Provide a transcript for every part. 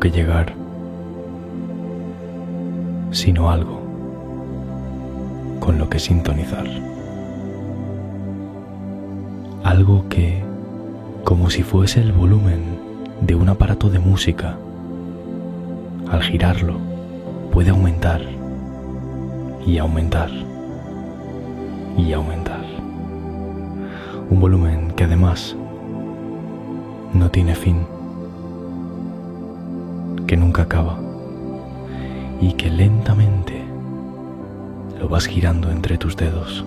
que llegar, sino algo con lo que sintonizar. Algo que, como si fuese el volumen de un aparato de música, al girarlo puede aumentar y aumentar y aumentar. Un volumen que además no tiene fin, que nunca acaba y que lentamente lo vas girando entre tus dedos,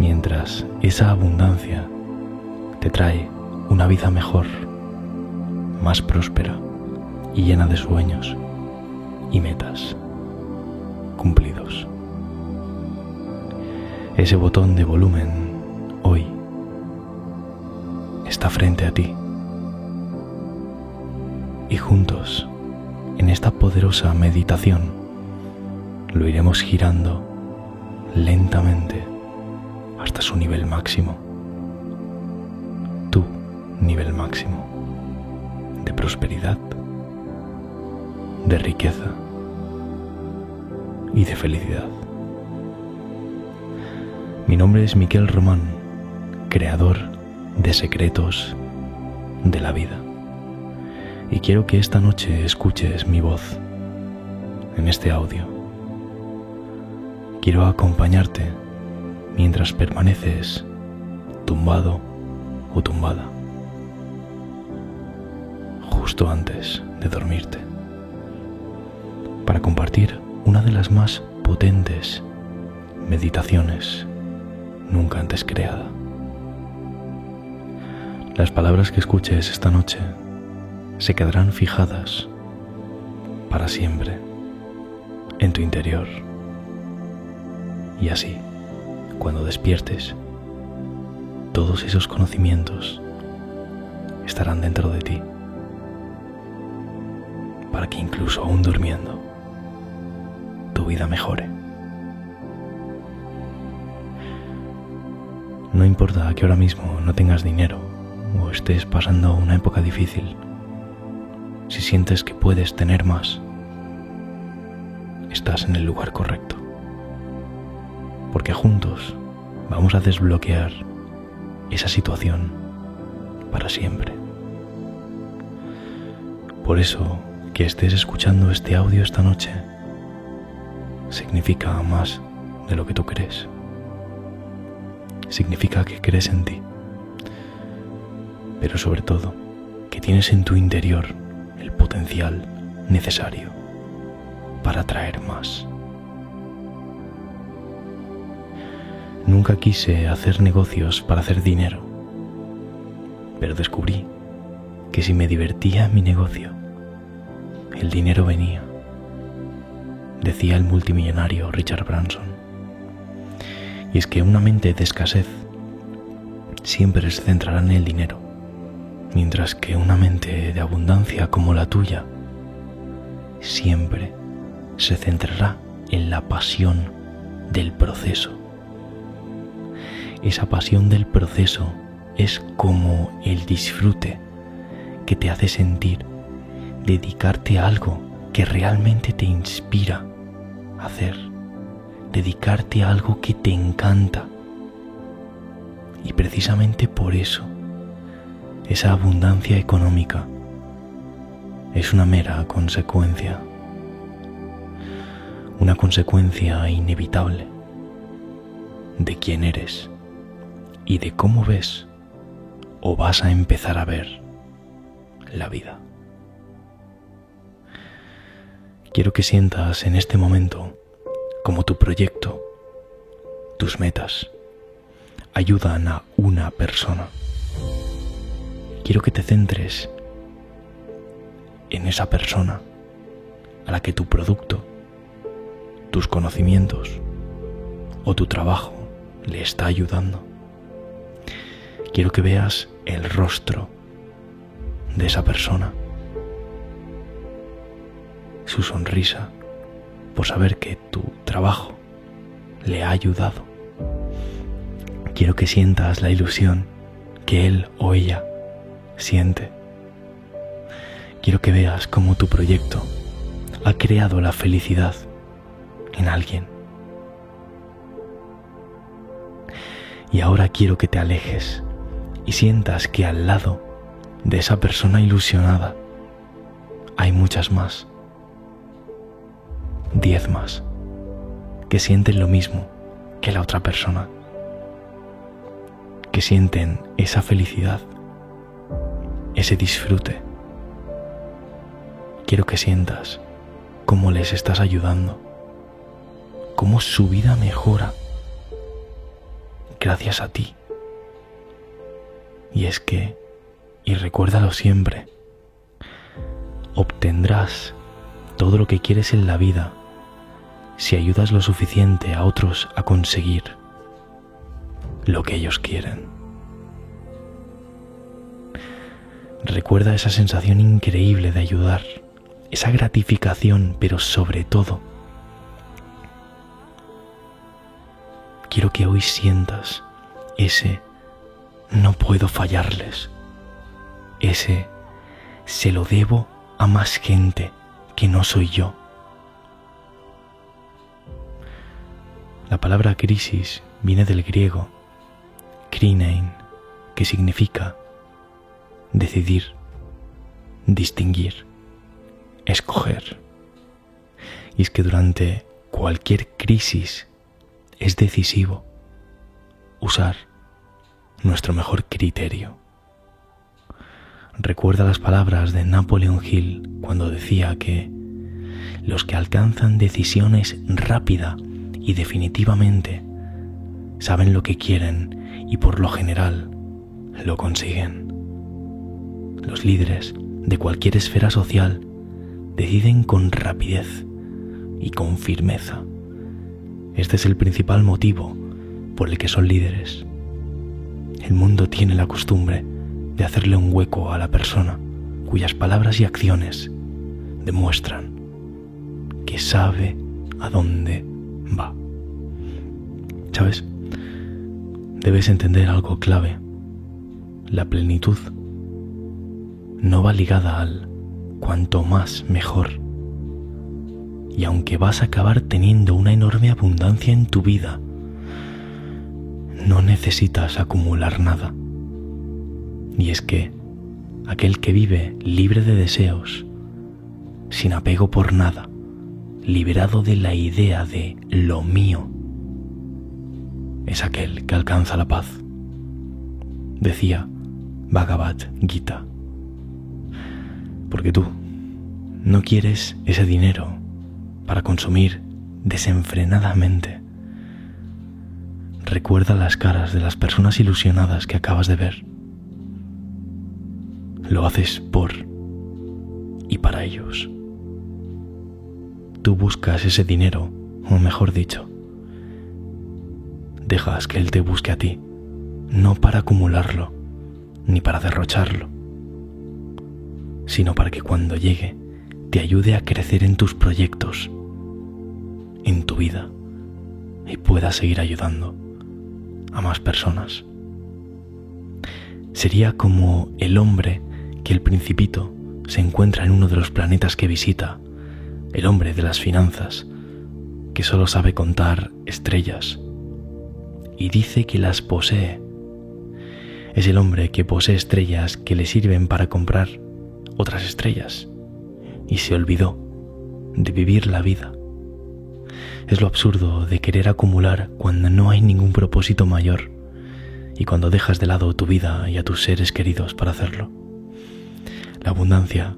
mientras esa abundancia te trae una vida mejor, más próspera y llena de sueños y metas cumplidos. Ese botón de volumen hoy está frente a ti y juntos en esta poderosa meditación lo iremos girando lentamente hasta su nivel máximo, tu nivel máximo de prosperidad, de riqueza y de felicidad. Mi nombre es Miquel Román, creador de secretos de la vida. Y quiero que esta noche escuches mi voz en este audio. Quiero acompañarte mientras permaneces tumbado o tumbada, justo antes de dormirte, para compartir una de las más potentes meditaciones nunca antes creada. Las palabras que escuches esta noche se quedarán fijadas para siempre en tu interior. Y así, cuando despiertes, todos esos conocimientos estarán dentro de ti, para que incluso aún durmiendo, tu vida mejore. No importa que ahora mismo no tengas dinero o estés pasando una época difícil, si sientes que puedes tener más, estás en el lugar correcto. Porque juntos vamos a desbloquear esa situación para siempre. Por eso que estés escuchando este audio esta noche significa más de lo que tú crees significa que crees en ti, pero sobre todo que tienes en tu interior potencial necesario para atraer más. Nunca quise hacer negocios para hacer dinero, pero descubrí que si me divertía mi negocio, el dinero venía, decía el multimillonario Richard Branson. Y es que una mente de escasez siempre se centrará en el dinero, mientras que una mente de abundancia como la tuya siempre se centrará en la pasión del proceso. Esa pasión del proceso es como el disfrute que te hace sentir dedicarte a algo que realmente te inspira a hacer dedicarte a algo que te encanta. Y precisamente por eso, esa abundancia económica es una mera consecuencia, una consecuencia inevitable de quién eres y de cómo ves o vas a empezar a ver la vida. Quiero que sientas en este momento como tu proyecto, tus metas, ayudan a una persona. Quiero que te centres en esa persona a la que tu producto, tus conocimientos o tu trabajo le está ayudando. Quiero que veas el rostro de esa persona, su sonrisa, por saber que tu trabajo le ha ayudado. Quiero que sientas la ilusión que él o ella siente quiero que veas cómo tu proyecto ha creado la felicidad en alguien. Y ahora quiero que te alejes y sientas que al lado de esa persona ilusionada hay muchas más, diez más, que sienten lo mismo que la otra persona, que sienten esa felicidad, ese disfrute. Quiero que sientas cómo les estás ayudando, cómo su vida mejora gracias a ti. Y es que, y recuérdalo siempre, obtendrás todo lo que quieres en la vida si ayudas lo suficiente a otros a conseguir lo que ellos quieren. Recuerda esa sensación increíble de ayudar, esa gratificación, pero sobre todo, quiero que hoy sientas ese no puedo fallarles, ese se lo debo a más gente que no soy yo. La palabra crisis viene del griego krinein, que significa decidir, distinguir, escoger. Y es que durante cualquier crisis es decisivo usar nuestro mejor criterio. Recuerda las palabras de Napoleon Hill cuando decía que los que alcanzan decisiones rápida y definitivamente saben lo que quieren y por lo general lo consiguen. Los líderes de cualquier esfera social deciden con rapidez y con firmeza. Este es el principal motivo por el que son líderes. El mundo tiene la costumbre de hacerle un hueco a la persona cuyas palabras y acciones demuestran que sabe a dónde va. ¿Sabes? Debes entender algo clave. La plenitud no va ligada al cuanto más mejor. Y aunque vas a acabar teniendo una enorme abundancia en tu vida, no necesitas acumular nada. Y es que aquel que vive libre de deseos, sin apego por nada, liberado de la idea de lo mío, es aquel que alcanza la paz. Decía Bhagavad Gita. Porque tú no quieres ese dinero para consumir desenfrenadamente. Recuerda las caras de las personas ilusionadas que acabas de ver lo haces por y para ellos. Tú buscas ese dinero, o mejor dicho, dejas que Él te busque a ti, no para acumularlo, ni para derrocharlo, sino para que cuando llegue te ayude a crecer en tus proyectos, en tu vida, y puedas seguir ayudando a más personas. Sería como el hombre que el principito se encuentra en uno de los planetas que visita, el hombre de las finanzas, que solo sabe contar estrellas y dice que las posee. Es el hombre que posee estrellas que le sirven para comprar otras estrellas y se olvidó de vivir la vida. Es lo absurdo de querer acumular cuando no hay ningún propósito mayor y cuando dejas de lado tu vida y a tus seres queridos para hacerlo la abundancia,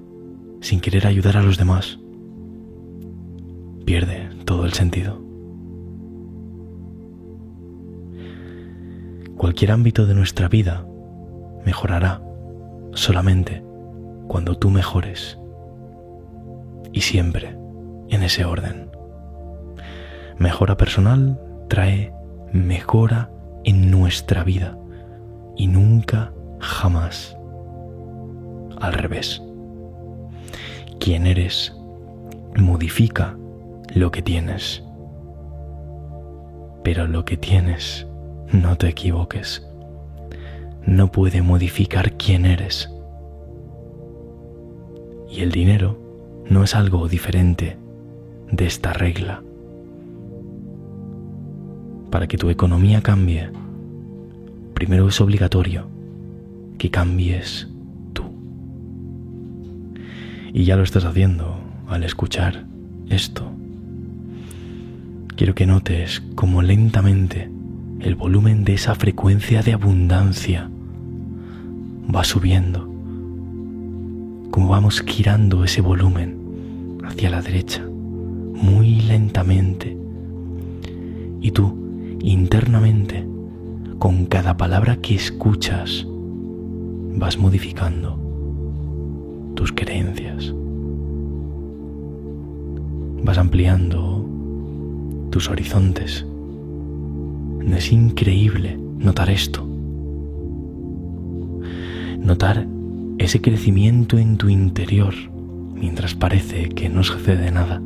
sin querer ayudar a los demás, pierde todo el sentido. Cualquier ámbito de nuestra vida mejorará solamente cuando tú mejores y siempre en ese orden. Mejora personal trae mejora en nuestra vida y nunca jamás al revés. Quien eres modifica lo que tienes. Pero lo que tienes, no te equivoques, no puede modificar quién eres. Y el dinero no es algo diferente de esta regla. Para que tu economía cambie, primero es obligatorio que cambies tú. Y ya lo estás haciendo al escuchar esto. Quiero que notes cómo lentamente el volumen de esa frecuencia de abundancia va subiendo, cómo vamos girando ese volumen hacia la derecha, muy lentamente. Y tú, internamente, con cada palabra que escuchas, vas modificando tus creencias. Vas ampliando tus horizontes. Es increíble notar esto. Notar ese crecimiento en tu interior mientras parece que no sucede nada.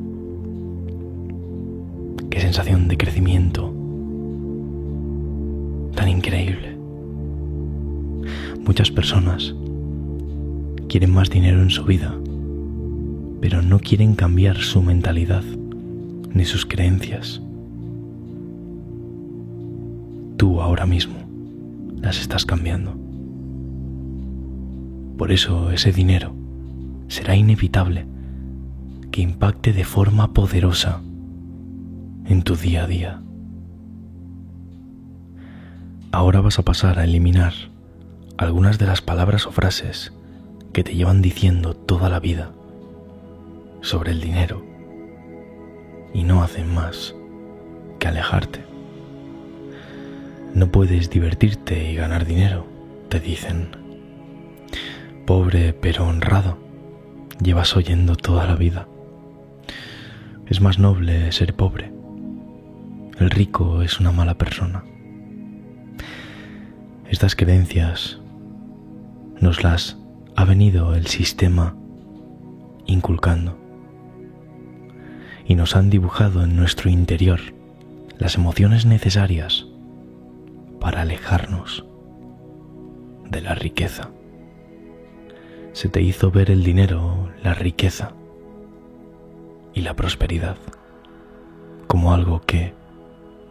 Qué sensación de crecimiento tan increíble. Muchas personas quieren más dinero en su vida, pero no quieren cambiar su mentalidad ni sus creencias. Tú ahora mismo las estás cambiando. Por eso ese dinero será inevitable que impacte de forma poderosa en tu día a día. Ahora vas a pasar a eliminar algunas de las palabras o frases que te llevan diciendo toda la vida sobre el dinero y no hacen más que alejarte. No puedes divertirte y ganar dinero, te dicen. Pobre pero honrado, llevas oyendo toda la vida. Es más noble ser pobre. El rico es una mala persona. Estas creencias nos las ha venido el sistema inculcando y nos han dibujado en nuestro interior las emociones necesarias para alejarnos de la riqueza. Se te hizo ver el dinero, la riqueza y la prosperidad como algo que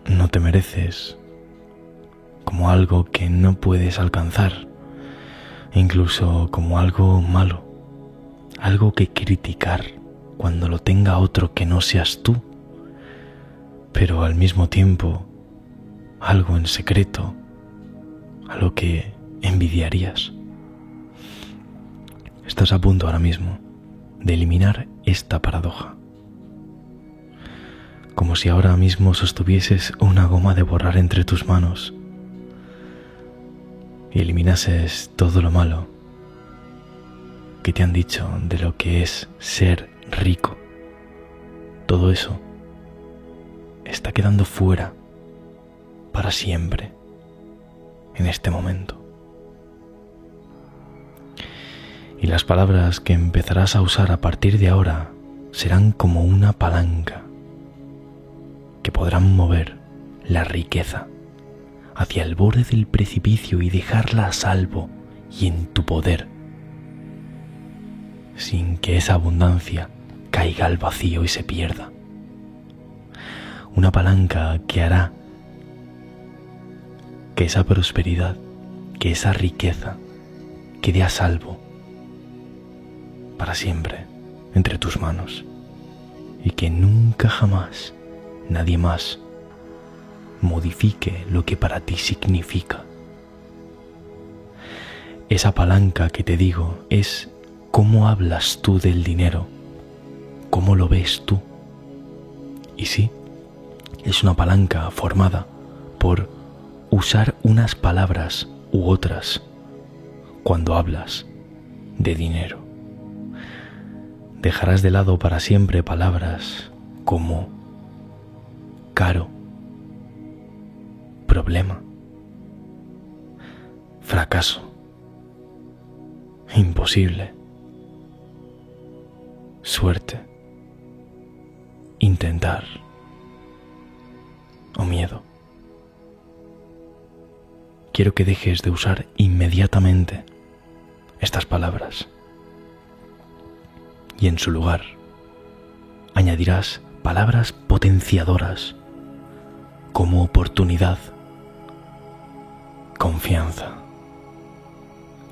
no te mereces, como algo que no puedes alcanzar incluso como algo malo, algo que criticar cuando lo tenga otro que no seas tú, pero al mismo tiempo algo en secreto, algo que envidiarías. Estás a punto ahora mismo de eliminar esta paradoja, como si ahora mismo sostuvieses una goma de borrar entre tus manos y eliminases todo lo malo que te han dicho de lo que es ser rico. Todo eso está quedando fuera para siempre en este momento. Y las palabras que empezarás a usar a partir de ahora serán como una palanca que podrán mover la riqueza hacia el borde del precipicio y dejarla a salvo y en tu poder, sin que esa abundancia caiga al vacío y se pierda. Una palanca que hará que esa prosperidad, que esa riqueza quede a salvo para siempre entre tus manos y que nunca jamás nadie más modifique lo que para ti significa. Esa palanca que te digo es cómo hablas tú del dinero, cómo lo ves tú. Y sí, es una palanca formada por usar unas palabras u otras cuando hablas de dinero. Dejarás de lado para siempre palabras como caro, problema, fracaso, imposible, suerte, intentar o miedo. Quiero que dejes de usar inmediatamente estas palabras. Y en su lugar añadirás palabras potenciadoras como oportunidad, confianza,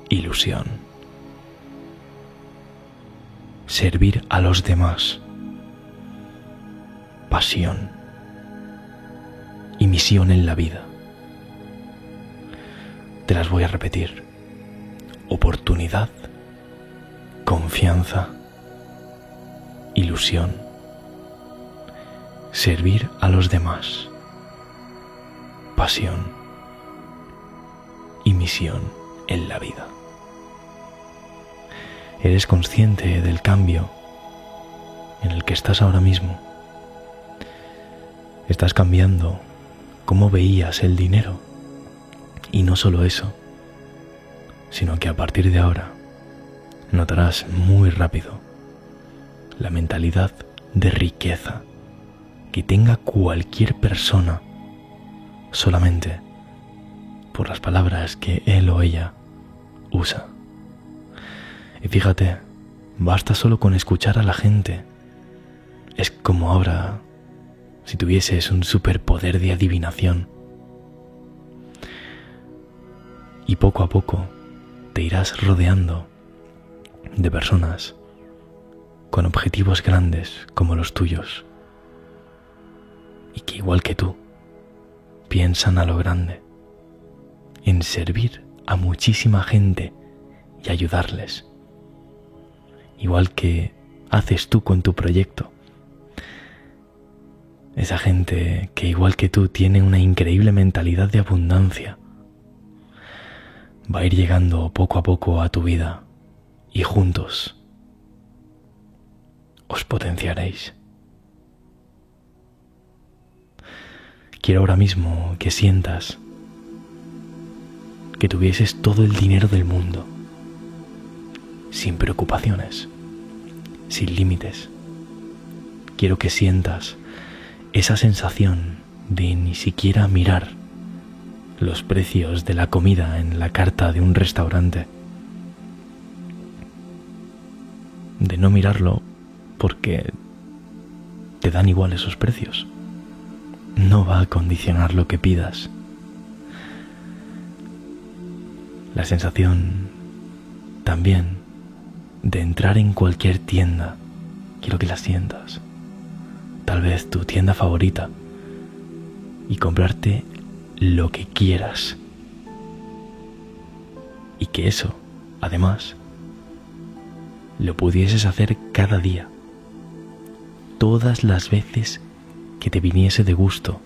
ilusión, servir a los demás, pasión y misión en la vida. Te las voy a repetir. Oportunidad, confianza, ilusión, servir a los demás, pasión y misión en la vida. ¿Eres consciente del cambio en el que estás ahora mismo? Estás cambiando cómo veías el dinero. Y no solo eso, sino que a partir de ahora notarás muy rápido la mentalidad de riqueza que tenga cualquier persona solamente por las palabras que él o ella usa. Y fíjate, basta solo con escuchar a la gente. Es como ahora si tuvieses un superpoder de adivinación. Y poco a poco te irás rodeando de personas con objetivos grandes como los tuyos y que igual que tú piensan a lo grande, en servir a muchísima gente y ayudarles, igual que haces tú con tu proyecto esa gente que igual que tú tiene una increíble mentalidad de abundancia. Va a ir llegando poco a poco a tu vida y juntos os potenciaréis. Quiero ahora mismo que sientas que tuvieses todo el dinero del mundo, sin preocupaciones, sin límites. Quiero que sientas esa sensación de ni siquiera mirar los precios de la comida en la carta de un restaurante. De no mirarlo porque te dan igual esos precios. No va a condicionar lo que pidas. La sensación también de entrar en cualquier tienda, quiero que la sientas tal vez tu tienda favorita y comprarte lo que quieras. Y que eso, además, lo pudieses hacer cada día, todas las veces que te viniese de gusto.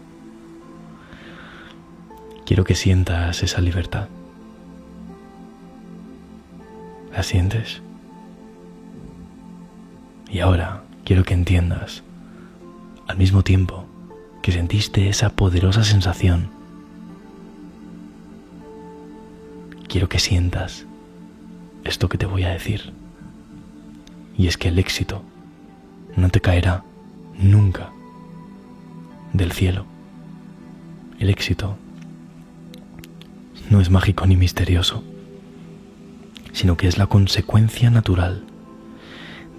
Quiero que sientas esa libertad. ¿La sientes? Y ahora quiero que entiendas al mismo tiempo que sentiste esa poderosa sensación, quiero que sientas esto que te voy a decir. Y es que el éxito no te caerá nunca del cielo. El éxito no es mágico ni misterioso, sino que es la consecuencia natural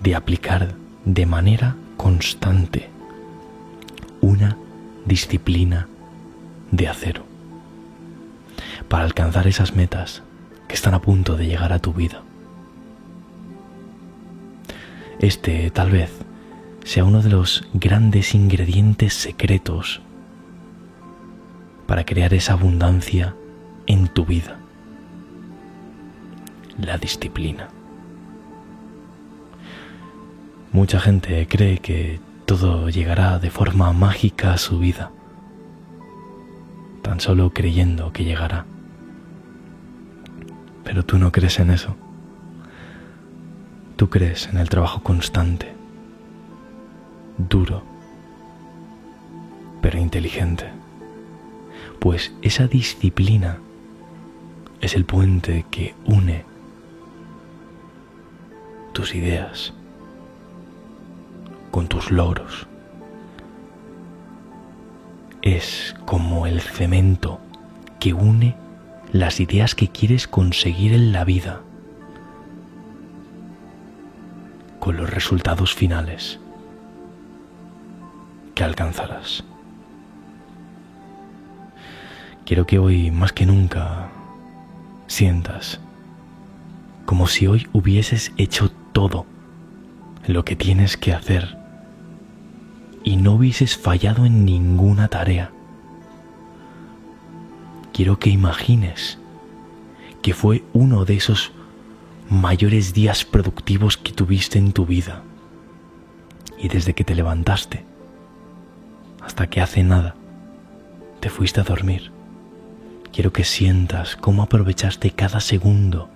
de aplicar de manera constante una disciplina de acero para alcanzar esas metas que están a punto de llegar a tu vida. Este tal vez sea uno de los grandes ingredientes secretos para crear esa abundancia en tu vida. La disciplina. Mucha gente cree que todo llegará de forma mágica a su vida, tan solo creyendo que llegará. Pero tú no crees en eso. Tú crees en el trabajo constante, duro, pero inteligente. Pues esa disciplina es el puente que une tus ideas con tus logros. Es como el cemento que une las ideas que quieres conseguir en la vida. con los resultados finales alcanzarás. Quiero que hoy más que nunca sientas como si hoy hubieses hecho todo lo que tienes que hacer y no hubieses fallado en ninguna tarea. Quiero que imagines que fue uno de esos mayores días productivos que tuviste en tu vida. Y desde que te levantaste hasta que hace nada te fuiste a dormir, quiero que sientas cómo aprovechaste cada segundo.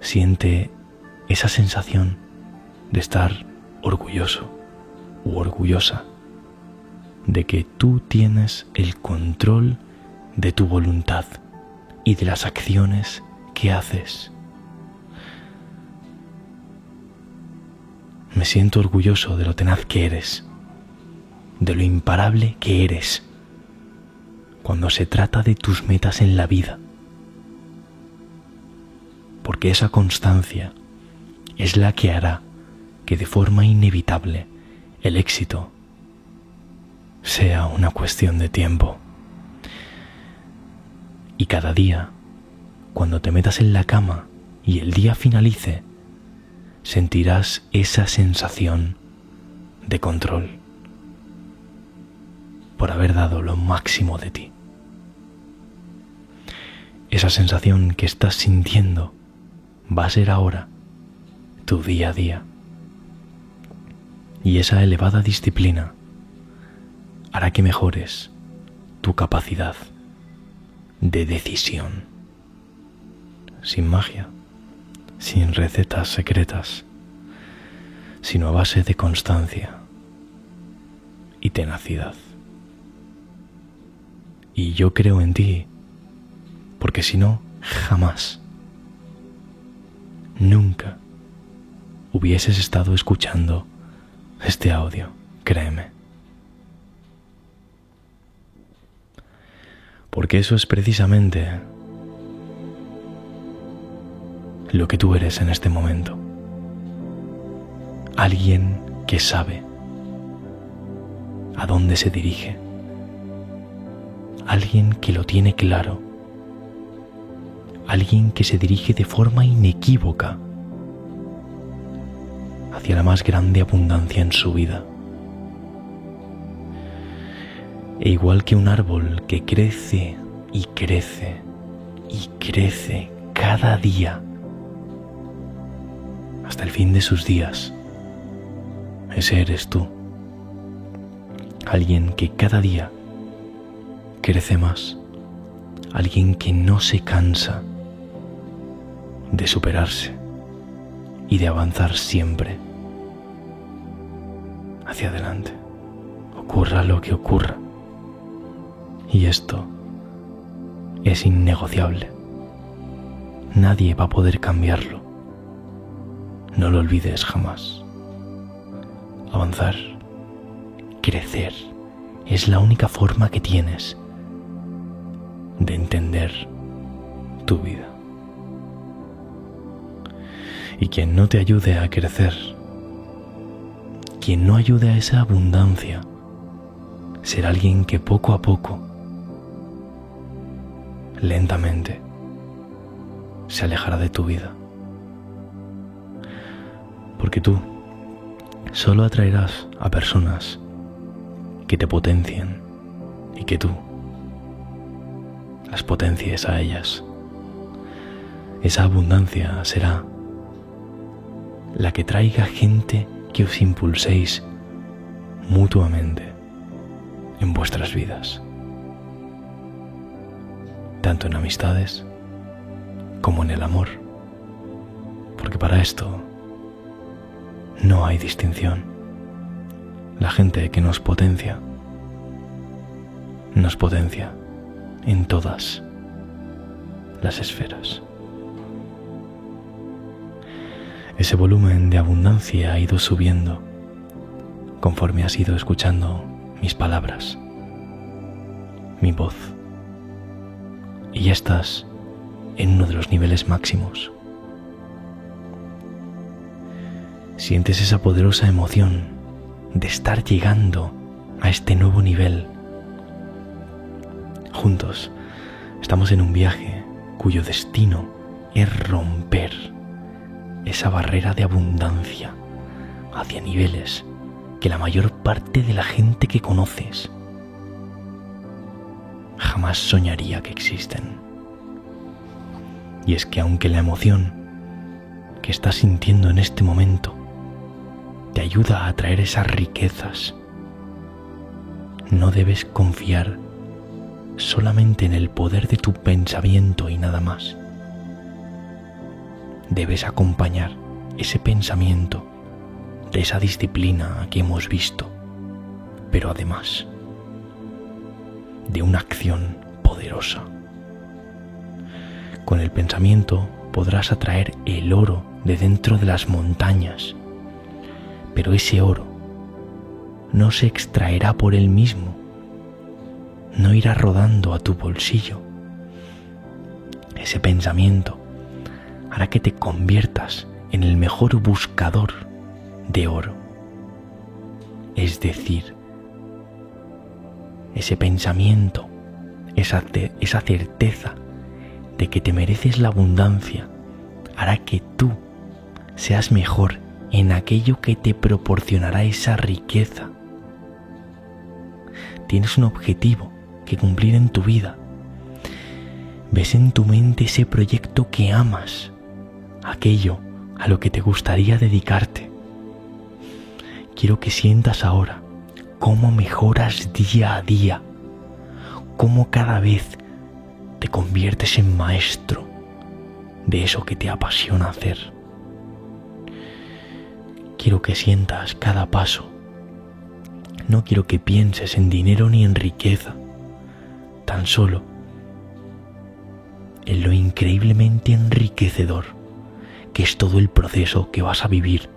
Siente esa sensación de estar orgulloso u orgullosa de que tú tienes el control de tu voluntad y de las acciones que haces. Me siento orgulloso de lo tenaz que eres, de lo imparable que eres cuando se trata de tus metas en la vida, porque esa constancia es la que hará que de forma inevitable el éxito sea una cuestión de tiempo. Y cada día, cuando te metas en la cama y el día finalice, sentirás esa sensación de control por haber dado lo máximo de ti. Esa sensación que estás sintiendo va a ser ahora tu día a día. Y esa elevada disciplina hará que mejores tu capacidad de decisión. Sin magia, sin recetas secretas, sino a base de constancia y tenacidad. Y yo creo en ti, porque si no, jamás, nunca hubieses estado escuchando este audio, créeme. porque eso es precisamente lo que tú eres en este momento. Alguien que sabe a dónde se dirige. Alguien que lo tiene claro. Alguien que se dirige de forma inequívoca hacia la más grande abundancia en su vida. E igual que un árbol que crece y crece y crece cada día hasta el fin de sus días, ese eres tú. Alguien que cada día crece más. Alguien que no se cansa de superarse y de avanzar siempre hacia adelante. Ocurra lo que ocurra. Y esto es innegociable. Nadie va a poder cambiarlo. No lo olvides jamás. Avanzar, crecer, es la única forma que tienes de entender tu vida. Y quien no te ayude a crecer, quien no ayude a esa abundancia, será alguien que poco a poco lentamente se alejará de tu vida. Porque tú solo atraerás a personas que te potencien y que tú las potencies a ellas. Esa abundancia será la que traiga gente que os impulséis mutuamente en vuestras vidas tanto en amistades como en el amor, porque para esto no hay distinción. La gente que nos potencia, nos potencia en todas las esferas. Ese volumen de abundancia ha ido subiendo conforme has ido escuchando mis palabras, mi voz y ya estás en uno de los niveles máximos. Sientes esa poderosa emoción de estar llegando a este nuevo nivel. Juntos estamos en un viaje cuyo destino es romper esa barrera de abundancia hacia niveles que la mayor parte de la gente que conoces jamás soñaría que existen. Y es que aunque la emoción que estás sintiendo en este momento te ayuda a atraer esas riquezas, no debes confiar solamente en el poder de tu pensamiento y nada más. Debes acompañar ese pensamiento de esa disciplina que hemos visto, pero además de una acción poderosa. Con el pensamiento podrás atraer el oro de dentro de las montañas, pero ese oro no se extraerá por él mismo, no irá rodando a tu bolsillo. Ese pensamiento hará que te conviertas en el mejor buscador de oro. Es decir, ese pensamiento, esa, esa certeza de que te mereces la abundancia, hará que tú seas mejor en aquello que te proporcionará esa riqueza. Tienes un objetivo que cumplir en tu vida. Ves en tu mente ese proyecto que amas, aquello a lo que te gustaría dedicarte. Quiero que sientas ahora cómo mejoras día a día, cómo cada vez te conviertes en maestro de eso que te apasiona hacer. Quiero que sientas cada paso. No quiero que pienses en dinero ni en riqueza, tan solo en lo increíblemente enriquecedor que es todo el proceso que vas a vivir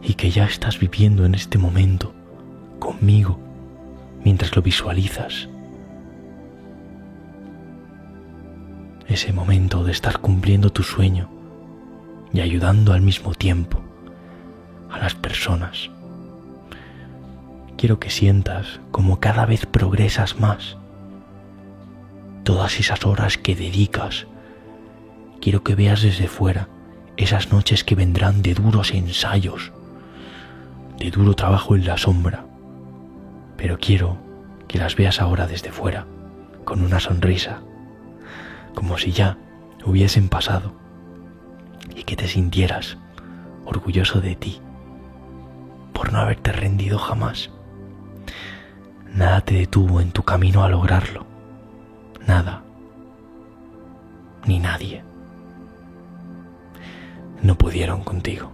y que ya estás viviendo en este momento conmigo mientras lo visualizas. Ese momento de estar cumpliendo tu sueño y ayudando al mismo tiempo a las personas. Quiero que sientas como cada vez progresas más. Todas esas horas que dedicas. Quiero que veas desde fuera esas noches que vendrán de duros ensayos, de duro trabajo en la sombra, pero quiero que las veas ahora desde fuera, con una sonrisa, como si ya hubiesen pasado, y que te sintieras orgulloso de ti por no haberte rendido jamás. Nada te detuvo en tu camino a lograrlo, nada, ni nadie. No pudieron contigo.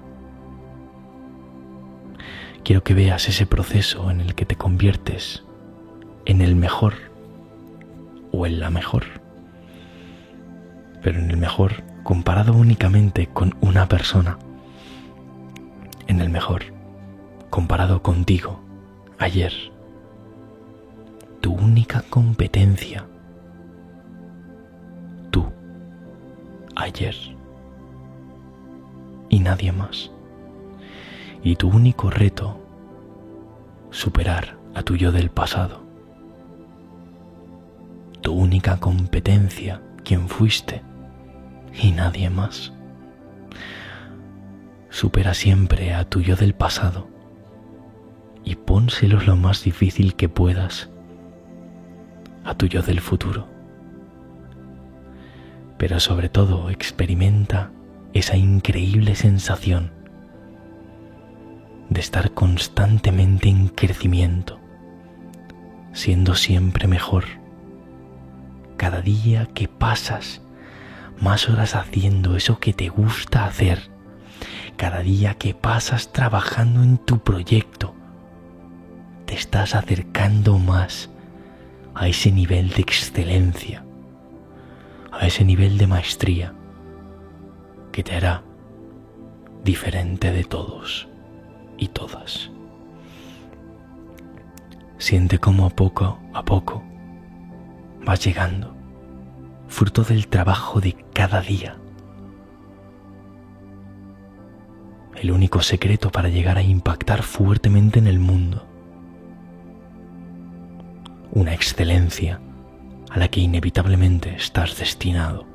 Quiero que veas ese proceso en el que te conviertes en el mejor o en la mejor. Pero en el mejor comparado únicamente con una persona. En el mejor comparado contigo ayer. Tu única competencia. Tú ayer. Y nadie más y tu único reto, superar a tu yo del pasado. Tu única competencia, quien fuiste y nadie más. Supera siempre a tu yo del pasado y pónselo lo más difícil que puedas a tu yo del futuro. Pero sobre todo experimenta esa increíble sensación de estar constantemente en crecimiento, siendo siempre mejor. Cada día que pasas más horas haciendo eso que te gusta hacer, cada día que pasas trabajando en tu proyecto, te estás acercando más a ese nivel de excelencia, a ese nivel de maestría que te hará diferente de todos y todas. Siente cómo a poco a poco vas llegando, fruto del trabajo de cada día. el único secreto para llegar a impactar fuertemente en el mundo. Una excelencia a la que inevitablemente estás destinado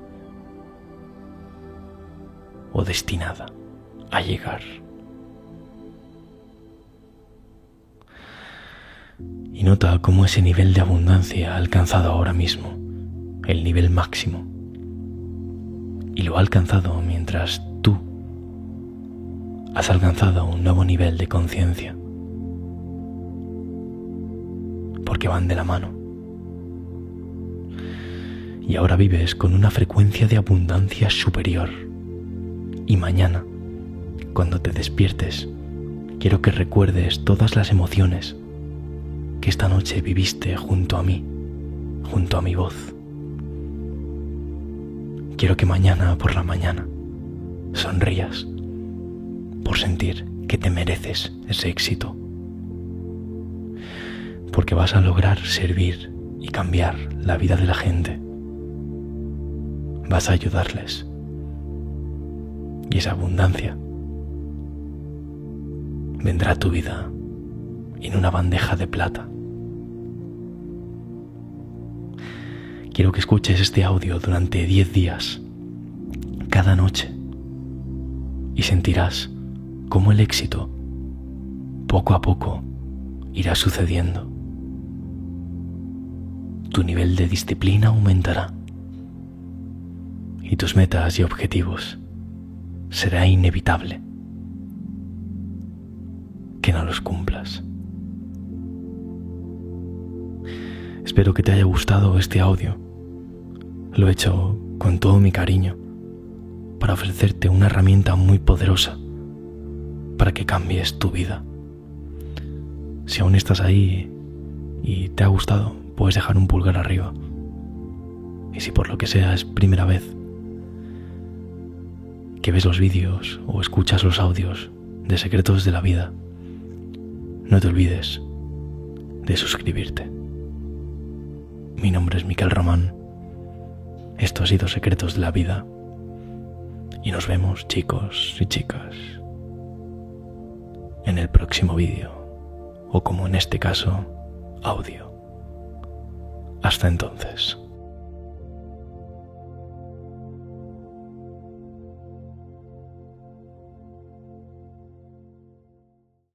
o destinada a llegar. Y nota cómo ese nivel de abundancia ha alcanzado ahora mismo el nivel máximo. Y lo ha alcanzado mientras tú has alcanzado un nuevo nivel de conciencia. Porque van de la mano. Y ahora vives con una frecuencia de abundancia superior. Y mañana, cuando te despiertes, quiero que recuerdes todas las emociones que esta noche viviste junto a mí, junto a mi voz. Quiero que mañana por la mañana sonrías por sentir que te mereces ese éxito. Porque vas a lograr servir y cambiar la vida de la gente. Vas a ayudarles. Y esa abundancia vendrá a tu vida en una bandeja de plata. Quiero que escuches este audio durante 10 días, cada noche, y sentirás cómo el éxito, poco a poco, irá sucediendo. Tu nivel de disciplina aumentará y tus metas y objetivos será inevitable que no los cumplas. Espero que te haya gustado este audio lo he hecho con todo mi cariño para ofrecerte una herramienta muy poderosa para que cambies tu vida. Si aún estás ahí y te ha gustado, puedes dejar un pulgar arriba. Y si por lo que sea es primera vez que ves los vídeos o escuchas los audios de Secretos de la Vida, no te olvides de suscribirte. Mi nombre es Miquel Román esto ha sido Secretos de la Vida. Y nos vemos, chicos y chicas, en el próximo vídeo, o como en este caso, audio. Hasta entonces.